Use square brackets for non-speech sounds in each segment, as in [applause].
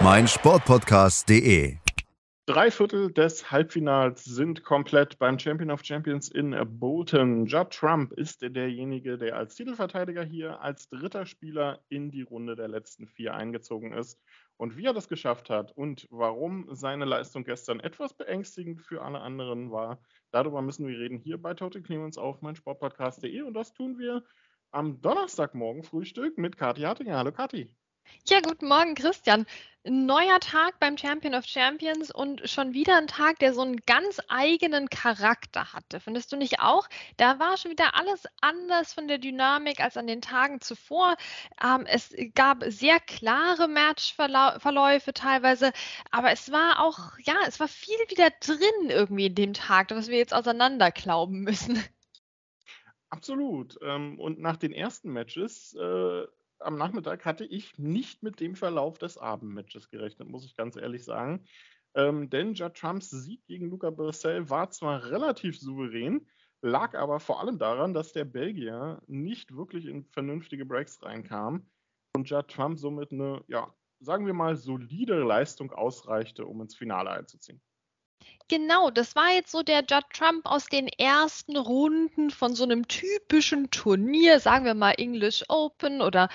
meinsportpodcast.de. Drei Viertel des Halbfinals sind komplett beim Champion of Champions in Bolton. Judd Trump ist derjenige, der als Titelverteidiger hier als dritter Spieler in die Runde der letzten vier eingezogen ist. Und wie er das geschafft hat und warum seine Leistung gestern etwas beängstigend für alle anderen war, darüber müssen wir reden hier bei Total Clemens auf meinsportpodcast.de. Und das tun wir am Donnerstagmorgen Frühstück mit Kathi Hartinger. Hallo Kathi. Ja, guten Morgen, Christian. Neuer Tag beim Champion of Champions und schon wieder ein Tag, der so einen ganz eigenen Charakter hatte. Findest du nicht auch? Da war schon wieder alles anders von der Dynamik als an den Tagen zuvor. Ähm, es gab sehr klare Matchverläufe teilweise, aber es war auch, ja, es war viel wieder drin irgendwie in dem Tag, was wir jetzt auseinanderklauben müssen. Absolut. Ähm, und nach den ersten Matches äh, am Nachmittag hatte ich nicht mit dem Verlauf des Abendmatches gerechnet, muss ich ganz ehrlich sagen. Ähm, denn Judd Trumps Sieg gegen Luca Brissell war zwar relativ souverän, lag aber vor allem daran, dass der Belgier nicht wirklich in vernünftige Breaks reinkam und Judd Trump somit eine, ja, sagen wir mal, solide Leistung ausreichte, um ins Finale einzuziehen. Genau, das war jetzt so der Judd Trump aus den ersten Runden von so einem typischen Turnier, sagen wir mal English Open oder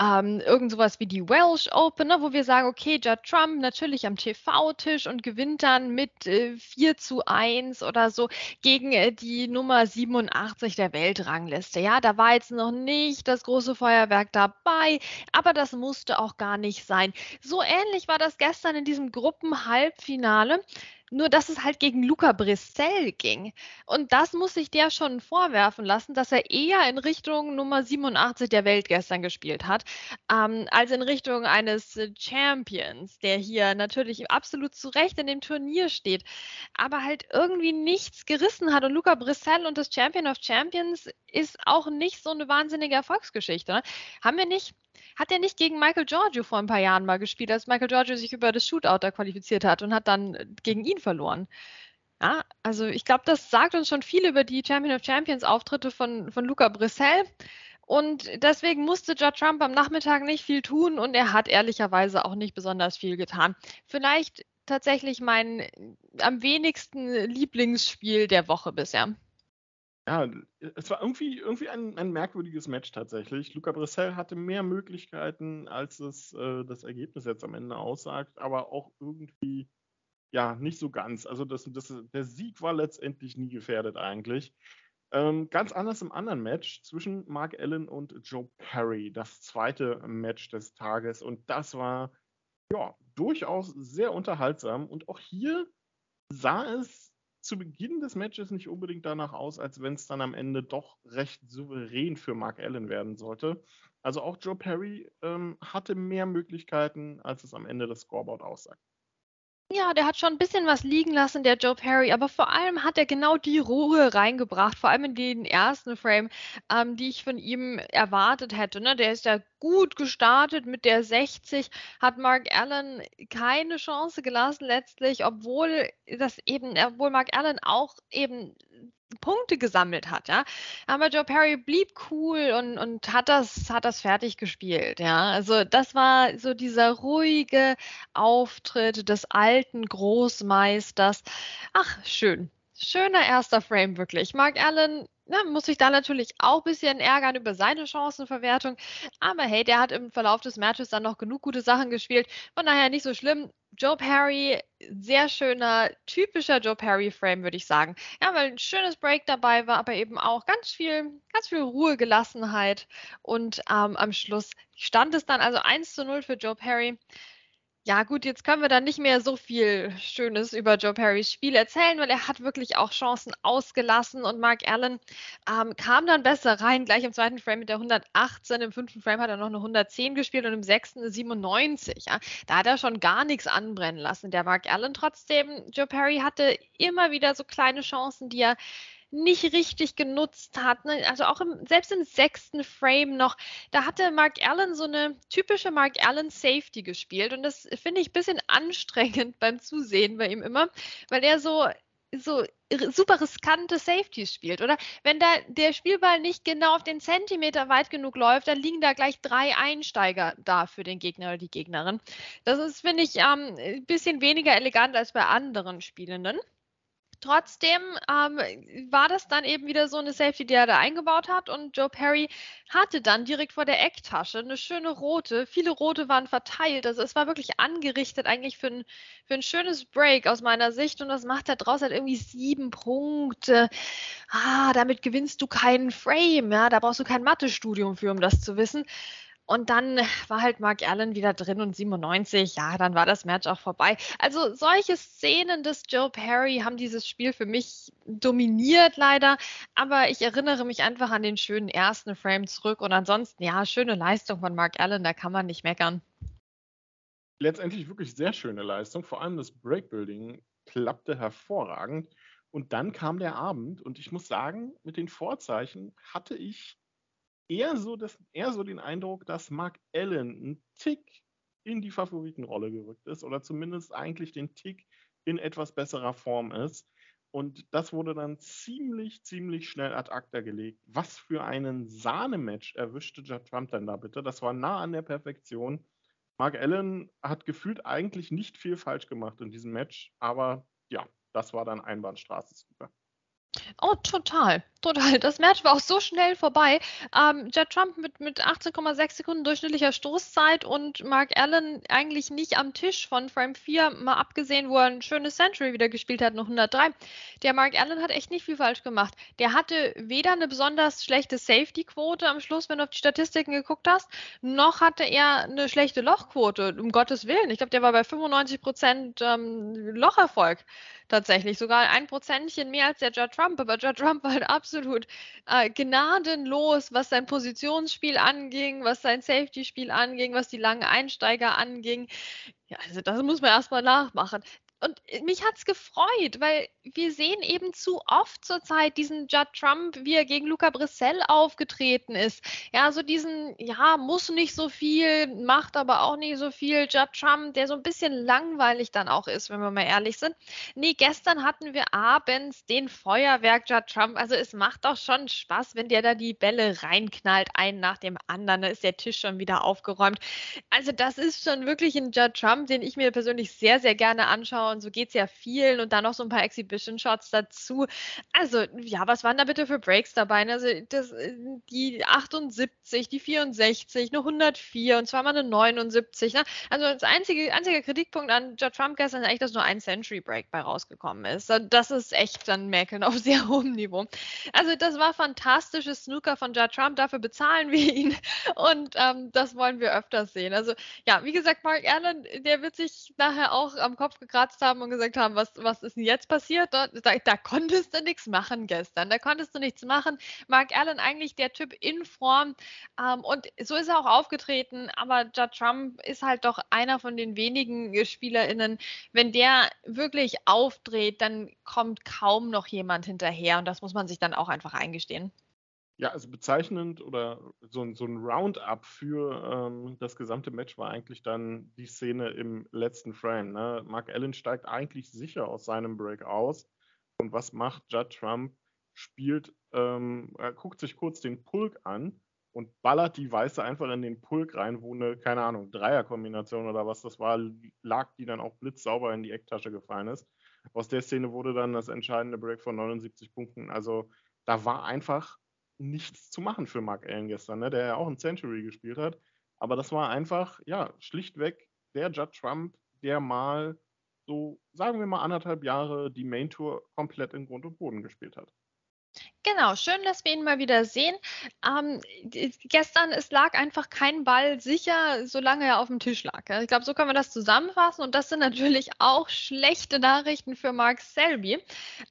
ähm, irgend sowas wie die Welsh Open, ne, wo wir sagen, okay, Judd Trump natürlich am TV-Tisch und gewinnt dann mit äh, 4 zu 1 oder so gegen äh, die Nummer 87 der Weltrangliste. Ja, da war jetzt noch nicht das große Feuerwerk dabei, aber das musste auch gar nicht sein. So ähnlich war das gestern in diesem Gruppenhalbfinale. Nur, dass es halt gegen Luca Brissell ging. Und das muss sich der schon vorwerfen lassen, dass er eher in Richtung Nummer 87 der Welt gestern gespielt hat, ähm, als in Richtung eines Champions, der hier natürlich absolut zu Recht in dem Turnier steht, aber halt irgendwie nichts gerissen hat. Und Luca Brissell und das Champion of Champions ist auch nicht so eine wahnsinnige Erfolgsgeschichte. Ne? Haben wir nicht hat er nicht gegen Michael Giorgio vor ein paar Jahren mal gespielt, als Michael Giorgio sich über das Shootout da qualifiziert hat und hat dann gegen ihn verloren? Ja, also ich glaube, das sagt uns schon viel über die Champion of Champions Auftritte von, von Luca Brissell. Und deswegen musste Judd Trump am Nachmittag nicht viel tun und er hat ehrlicherweise auch nicht besonders viel getan. Vielleicht tatsächlich mein am wenigsten Lieblingsspiel der Woche bisher. Ja, es war irgendwie, irgendwie ein, ein merkwürdiges Match tatsächlich. Luca Brissell hatte mehr Möglichkeiten, als es äh, das Ergebnis jetzt am Ende aussagt, aber auch irgendwie, ja, nicht so ganz. Also das, das, der Sieg war letztendlich nie gefährdet eigentlich. Ähm, ganz anders im anderen Match zwischen Mark Allen und Joe Perry, das zweite Match des Tages. Und das war ja durchaus sehr unterhaltsam. Und auch hier sah es zu Beginn des Matches nicht unbedingt danach aus, als wenn es dann am Ende doch recht souverän für Mark Allen werden sollte. Also auch Joe Perry ähm, hatte mehr Möglichkeiten, als es am Ende des Scoreboard aussagt. Ja, der hat schon ein bisschen was liegen lassen, der Joe Perry, aber vor allem hat er genau die Ruhe reingebracht, vor allem in den ersten Frame, ähm, die ich von ihm erwartet hätte. Ne? Der ist ja gut gestartet mit der 60, hat Mark Allen keine Chance gelassen letztlich, obwohl das eben, obwohl Mark Allen auch eben Punkte gesammelt hat, ja. Aber Joe Perry blieb cool und, und hat das, hat das fertig gespielt, ja. Also das war so dieser ruhige Auftritt des alten Großmeisters. Ach, schön. Schöner erster Frame, wirklich. Mark Allen na, muss sich da natürlich auch ein bisschen ärgern über seine Chancenverwertung. Aber hey, der hat im Verlauf des Matches dann noch genug gute Sachen gespielt. Von daher nicht so schlimm. Joe Perry, sehr schöner, typischer Joe Perry-Frame, würde ich sagen. Ja, weil ein schönes Break dabei war, aber eben auch ganz viel, ganz viel Ruhe, Gelassenheit. Und ähm, am Schluss stand es dann also 1 zu 0 für Joe Perry. Ja, gut, jetzt können wir dann nicht mehr so viel Schönes über Joe Perrys Spiel erzählen, weil er hat wirklich auch Chancen ausgelassen und Mark Allen ähm, kam dann besser rein, gleich im zweiten Frame mit der 118, im fünften Frame hat er noch eine 110 gespielt und im sechsten eine 97. Ja. Da hat er schon gar nichts anbrennen lassen, der Mark Allen. Trotzdem, Joe Perry hatte immer wieder so kleine Chancen, die er nicht richtig genutzt hat. Ne? Also auch im, selbst im sechsten Frame noch, da hatte Mark Allen so eine typische Mark Allen Safety gespielt und das finde ich ein bisschen anstrengend [laughs] beim Zusehen bei ihm immer, weil er so so super riskante Safeties spielt, oder? Wenn da der Spielball nicht genau auf den Zentimeter weit genug läuft, dann liegen da gleich drei Einsteiger da für den Gegner oder die Gegnerin. Das ist, finde ich, ähm, ein bisschen weniger elegant als bei anderen Spielenden. Trotzdem ähm, war das dann eben wieder so eine Safety, die er da eingebaut hat. Und Joe Perry hatte dann direkt vor der Ecktasche eine schöne rote. Viele rote waren verteilt. Also es war wirklich angerichtet eigentlich für ein, für ein schönes Break aus meiner Sicht. Und das macht er draus halt irgendwie sieben Punkte. Ah, damit gewinnst du keinen Frame. Ja, da brauchst du kein Mathestudium für, um das zu wissen. Und dann war halt Mark Allen wieder drin und 97, ja, dann war das Match auch vorbei. Also solche Szenen des Joe Perry haben dieses Spiel für mich dominiert leider, aber ich erinnere mich einfach an den schönen ersten Frame zurück und ansonsten, ja, schöne Leistung von Mark Allen, da kann man nicht meckern. Letztendlich wirklich sehr schöne Leistung, vor allem das Breakbuilding klappte hervorragend. Und dann kam der Abend und ich muss sagen, mit den Vorzeichen hatte ich eher so, das, eher so den Eindruck, dass Mark Allen ein Tick in die Favoritenrolle gerückt ist oder zumindest eigentlich den Tick in etwas besserer Form ist. Und das wurde dann ziemlich, ziemlich schnell ad acta gelegt. Was für einen Sahnematch erwischte Judd Trump denn da bitte? Das war nah an der Perfektion. Mark Allen hat gefühlt eigentlich nicht viel falsch gemacht in diesem Match, aber ja, das war dann Einbahnstraße. Oh, total. Total. Das Match war auch so schnell vorbei. Ähm, Judd Trump mit, mit 18,6 Sekunden durchschnittlicher Stoßzeit und Mark Allen eigentlich nicht am Tisch von Frame 4, mal abgesehen, wo er ein schönes Century wieder gespielt hat, noch 103. Der Mark Allen hat echt nicht viel falsch gemacht. Der hatte weder eine besonders schlechte Safety-Quote am Schluss, wenn du auf die Statistiken geguckt hast, noch hatte er eine schlechte Lochquote, um Gottes Willen. Ich glaube, der war bei 95 Prozent ähm, Locherfolg tatsächlich. Sogar ein Prozentchen mehr als der Judd Trump. Aber Judd Trump war halt absolut äh, gnadenlos, was sein Positionsspiel anging, was sein Safety-Spiel anging, was die langen Einsteiger anging. Ja, also das muss man erstmal nachmachen und mich hat es gefreut, weil wir sehen eben zu oft zurzeit diesen Judd Trump, wie er gegen Luca Brissell aufgetreten ist. Ja, so diesen, ja, muss nicht so viel, macht aber auch nicht so viel Judd Trump, der so ein bisschen langweilig dann auch ist, wenn wir mal ehrlich sind. Nee, gestern hatten wir abends den Feuerwerk Judd Trump. Also es macht auch schon Spaß, wenn der da die Bälle reinknallt, einen nach dem anderen. Da ist der Tisch schon wieder aufgeräumt. Also das ist schon wirklich ein Judd Trump, den ich mir persönlich sehr, sehr gerne anschaue und so geht es ja vielen und dann noch so ein paar Exhibition-Shots dazu. Also, ja, was waren da bitte für Breaks dabei? Also, das, äh, die 78, die 64, eine 104 und zweimal eine 79. Ne? Also, das einzige, einzige Kritikpunkt an Judd Trump gestern ist eigentlich, dass nur ein Century Break bei rausgekommen ist. Das ist echt dann Mäkeln auf [laughs] sehr hohem Niveau. Also, das war fantastisches Snooker von Judd Trump. Dafür bezahlen wir ihn [laughs] und ähm, das wollen wir öfters sehen. Also, ja, wie gesagt, Mark Allen, der wird sich nachher auch am Kopf gekratzt gekratzt haben und gesagt haben, was, was ist denn jetzt passiert? Da, da konntest du nichts machen gestern. Da konntest du nichts machen. Mark Allen eigentlich der Typ in Form ähm, und so ist er auch aufgetreten. Aber Judd Trump ist halt doch einer von den wenigen SpielerInnen. Wenn der wirklich aufdreht, dann kommt kaum noch jemand hinterher und das muss man sich dann auch einfach eingestehen. Ja, also bezeichnend oder so, ein, so ein Roundup für ähm, das gesamte Match war eigentlich dann die Szene im letzten Frame. Ne? Mark Allen steigt eigentlich sicher aus seinem Break aus. Und was macht Judd Trump? Spielt, ähm, er guckt sich kurz den Pulk an und ballert die Weiße einfach in den Pulk rein, wo eine, keine Ahnung, Dreierkombination oder was das war, lag, die dann auch blitzsauber in die Ecktasche gefallen ist. Aus der Szene wurde dann das entscheidende Break von 79 Punkten. Also da war einfach nichts zu machen für Mark Allen gestern, ne? der ja auch ein Century gespielt hat. Aber das war einfach, ja, schlichtweg der Judd Trump, der mal so, sagen wir mal, anderthalb Jahre die Main Tour komplett in Grund und Boden gespielt hat. Genau, schön, dass wir ihn mal wieder sehen. Ähm, gestern, es lag einfach kein Ball sicher, solange er auf dem Tisch lag. Ich glaube, so können wir das zusammenfassen. Und das sind natürlich [laughs] auch schlechte Nachrichten für Mark Selby,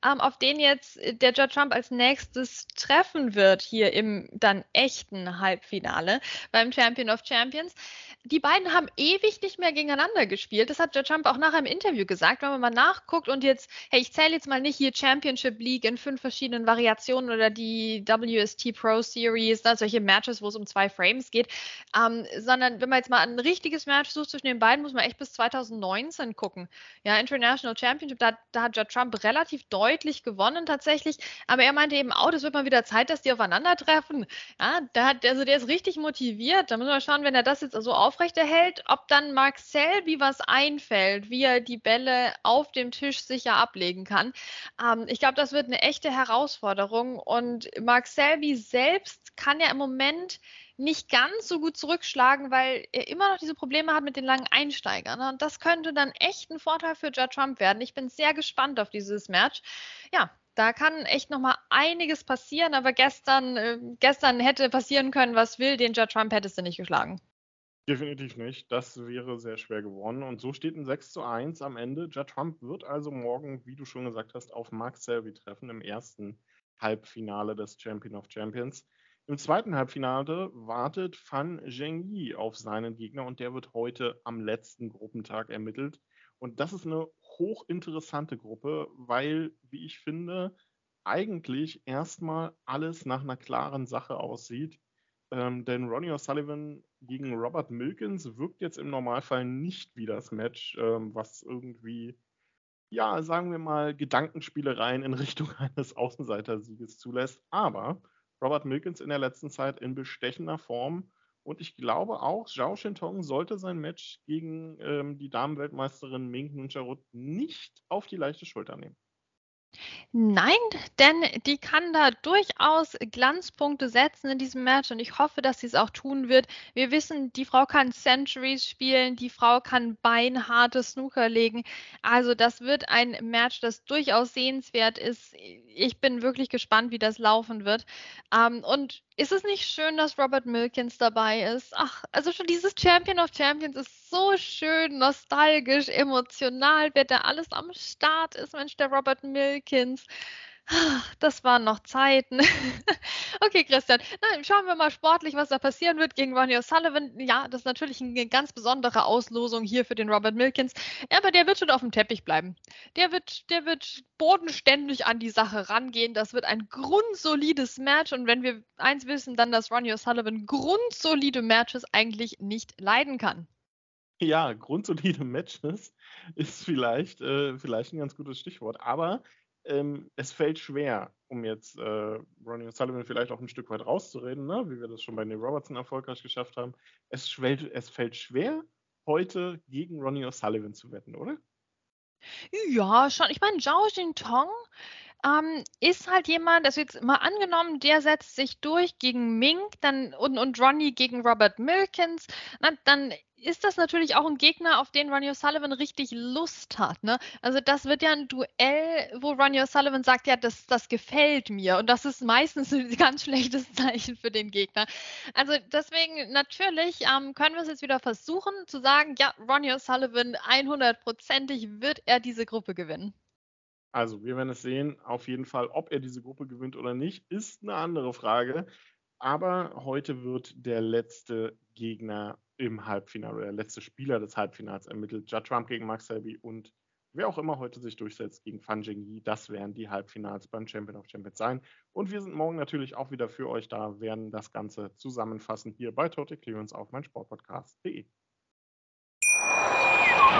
ähm, auf den jetzt der Judge Trump als nächstes treffen wird, hier im dann echten Halbfinale beim Champion of Champions. Die beiden haben ewig nicht mehr gegeneinander gespielt. Das hat Judge Trump auch nachher im Interview gesagt. Wenn man mal nachguckt und jetzt, hey, ich zähle jetzt mal nicht hier Championship League in fünf verschiedenen Variationen oder die WST Pro Series, ne, solche Matches, wo es um zwei Frames geht, ähm, sondern wenn man jetzt mal ein richtiges Match sucht zwischen den beiden, muss man echt bis 2019 gucken. Ja, International Championship, da, da hat Judd Trump relativ deutlich gewonnen tatsächlich, aber er meinte eben auch, es wird mal wieder Zeit, dass die aufeinandertreffen. Ja, da hat, also der ist richtig motiviert. Da muss man schauen, wenn er das jetzt so aufrechterhält, ob dann Mark Selby was einfällt, wie er die Bälle auf dem Tisch sicher ablegen kann. Ähm, ich glaube, das wird eine echte Herausforderung und Mark Selby selbst kann ja im Moment nicht ganz so gut zurückschlagen, weil er immer noch diese Probleme hat mit den langen Einsteigern. Und das könnte dann echt ein Vorteil für Judd Trump werden. Ich bin sehr gespannt auf dieses Match. Ja, da kann echt noch mal einiges passieren, aber gestern, äh, gestern hätte passieren können, was will, den Judd Trump hättest du nicht geschlagen. Definitiv nicht. Das wäre sehr schwer geworden. Und so steht ein 6 zu 1 am Ende. Judd Trump wird also morgen, wie du schon gesagt hast, auf Mark Selby treffen im ersten Halbfinale des Champion of Champions. Im zweiten Halbfinale wartet Fan Zhengyi auf seinen Gegner und der wird heute am letzten Gruppentag ermittelt. Und das ist eine hochinteressante Gruppe, weil, wie ich finde, eigentlich erstmal alles nach einer klaren Sache aussieht. Ähm, denn Ronnie O'Sullivan gegen Robert Milkins wirkt jetzt im Normalfall nicht wie das Match, ähm, was irgendwie ja, sagen wir mal, Gedankenspielereien in [laughs] Richtung eines Außenseitersieges zulässt. Aber Robert Milkins in der letzten Zeit in bestechender Form. Und ich glaube auch, Zhao Shintong sollte sein Match gegen ähm, die Damenweltmeisterin Ming Nuncharut nicht auf die leichte Schulter nehmen. Nein, denn die kann da durchaus Glanzpunkte setzen in diesem Match und ich hoffe, dass sie es auch tun wird. Wir wissen, die Frau kann Centuries spielen, die Frau kann beinharte Snooker legen. Also das wird ein Match, das durchaus sehenswert ist. Ich bin wirklich gespannt, wie das laufen wird. Ähm, und ist es nicht schön, dass Robert Milkins dabei ist? Ach, also schon dieses Champion of Champions ist so schön, nostalgisch, emotional, wer da alles am Start ist. Mensch, der Robert Milkins. Das waren noch Zeiten. [laughs] okay, Christian. Nein, schauen wir mal sportlich, was da passieren wird gegen Ronnie O'Sullivan. Ja, das ist natürlich eine ganz besondere Auslosung hier für den Robert Milkins. Aber der wird schon auf dem Teppich bleiben. Der wird, der wird bodenständig an die Sache rangehen. Das wird ein grundsolides Match. Und wenn wir eins wissen, dann, dass Ronnie O'Sullivan grundsolide Matches eigentlich nicht leiden kann. Ja, grundsolide Matches ist vielleicht, äh, vielleicht ein ganz gutes Stichwort. Aber ähm, es fällt schwer, um jetzt äh, Ronnie Sullivan vielleicht auch ein Stück weit rauszureden, ne? wie wir das schon bei Neil Robertson erfolgreich geschafft haben. Es, schwellt, es fällt schwer, heute gegen Ronnie O'Sullivan zu wetten, oder? Ja, schon. Ich meine, Zhao Jintong ähm, ist halt jemand, also jetzt mal angenommen, der setzt sich durch gegen Mink dann, und, und Ronnie gegen Robert Milkins, na, dann ist das natürlich auch ein Gegner, auf den Ronnie O'Sullivan richtig Lust hat. Ne? Also das wird ja ein Duell, wo Ronnie O'Sullivan sagt, ja, das, das gefällt mir. Und das ist meistens [laughs] ein ganz schlechtes Zeichen für den Gegner. Also deswegen natürlich ähm, können wir es jetzt wieder versuchen zu sagen, ja, Ronnie O'Sullivan 100%ig wird er diese Gruppe gewinnen. Also, wir werden es sehen. Auf jeden Fall, ob er diese Gruppe gewinnt oder nicht, ist eine andere Frage. Aber heute wird der letzte Gegner im Halbfinale oder der letzte Spieler des Halbfinals ermittelt. Judd Trump gegen Max Selby und wer auch immer heute sich durchsetzt gegen Fan Jingyi. Das werden die Halbfinals beim Champion of Champions sein. Und wir sind morgen natürlich auch wieder für euch da, werden das Ganze zusammenfassen hier bei Total Clearance auf meinsportpodcast.de.